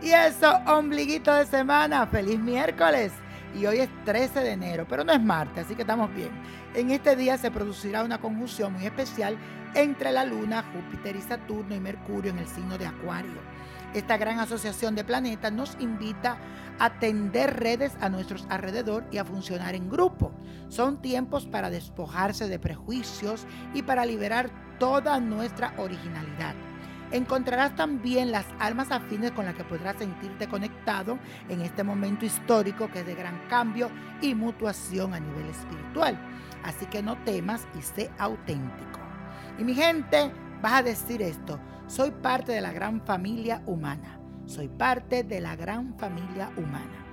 Y eso, ombliguito de semana, feliz miércoles. Y hoy es 13 de enero, pero no es martes, así que estamos bien. En este día se producirá una conjunción muy especial entre la Luna, Júpiter y Saturno y Mercurio en el signo de Acuario. Esta gran asociación de planetas nos invita a tender redes a nuestros alrededor y a funcionar en grupo. Son tiempos para despojarse de prejuicios y para liberar toda nuestra originalidad. Encontrarás también las almas afines con las que podrás sentirte conectado en este momento histórico que es de gran cambio y mutuación a nivel espiritual. Así que no temas y sé auténtico. Y mi gente, vas a decir esto, soy parte de la gran familia humana. Soy parte de la gran familia humana.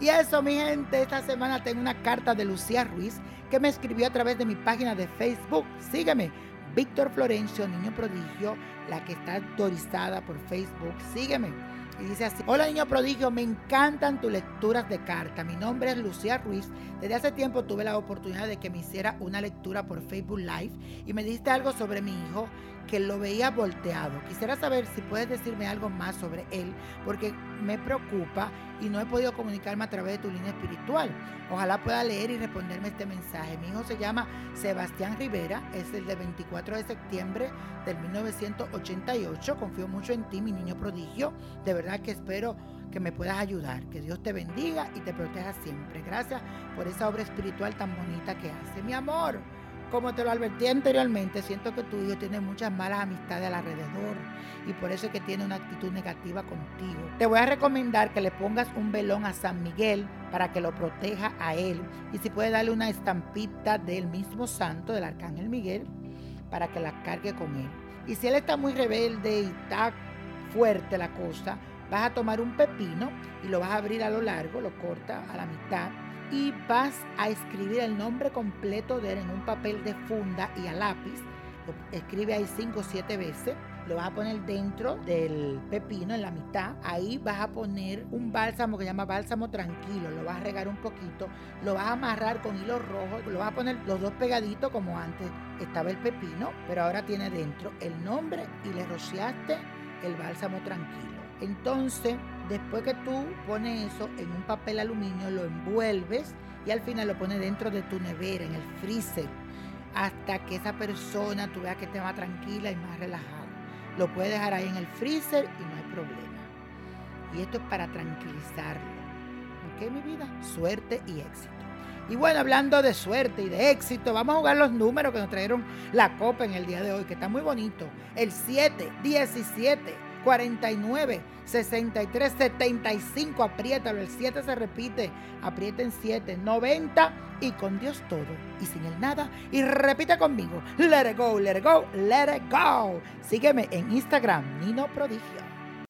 Y eso, mi gente, esta semana tengo una carta de Lucía Ruiz que me escribió a través de mi página de Facebook. Sígueme Víctor Florencio, niño prodigio, la que está autorizada por Facebook. Sígueme. Y dice así, hola niño prodigio, me encantan tus lecturas de carta. Mi nombre es Lucía Ruiz. Desde hace tiempo tuve la oportunidad de que me hiciera una lectura por Facebook Live y me diste algo sobre mi hijo que lo veía volteado. Quisiera saber si puedes decirme algo más sobre él, porque me preocupa y no he podido comunicarme a través de tu línea espiritual. Ojalá pueda leer y responderme este mensaje. Mi hijo se llama Sebastián Rivera, es el de 24 de septiembre del 1988. Confío mucho en ti, mi niño prodigio. De verdad que espero que me puedas ayudar. Que Dios te bendiga y te proteja siempre. Gracias por esa obra espiritual tan bonita que hace. Mi amor. Como te lo advertí anteriormente, siento que tu hijo tiene muchas malas amistades alrededor y por eso es que tiene una actitud negativa contigo. Te voy a recomendar que le pongas un velón a San Miguel para que lo proteja a él y si puedes darle una estampita del mismo santo, del arcángel Miguel, para que la cargue con él. Y si él está muy rebelde y está fuerte la cosa, vas a tomar un pepino y lo vas a abrir a lo largo, lo corta a la mitad y vas a escribir el nombre completo de él en un papel de funda y a lápiz. Lo escribe ahí cinco o siete veces. Lo vas a poner dentro del pepino en la mitad. Ahí vas a poner un bálsamo que se llama bálsamo tranquilo. Lo vas a regar un poquito. Lo vas a amarrar con hilo rojo. Lo vas a poner los dos pegaditos como antes estaba el pepino. Pero ahora tiene dentro el nombre y le rociaste el bálsamo tranquilo. Entonces, después que tú pones eso en un papel aluminio, lo envuelves y al final lo pones dentro de tu nevera, en el freezer, hasta que esa persona tú veas que esté más tranquila y más relajada. Lo puedes dejar ahí en el freezer y no hay problema. Y esto es para tranquilizarlo. ¿Ok, mi vida? Suerte y éxito. Y bueno, hablando de suerte y de éxito, vamos a jugar los números que nos trajeron la copa en el día de hoy, que está muy bonito. El 7, 17. 49, 63, 75, apriétalo, el 7 se repite, aprieten 7, 90 y con Dios todo y sin el nada. Y repite conmigo, let it go, let it go, let it go. Sígueme en Instagram, Nino Prodigio.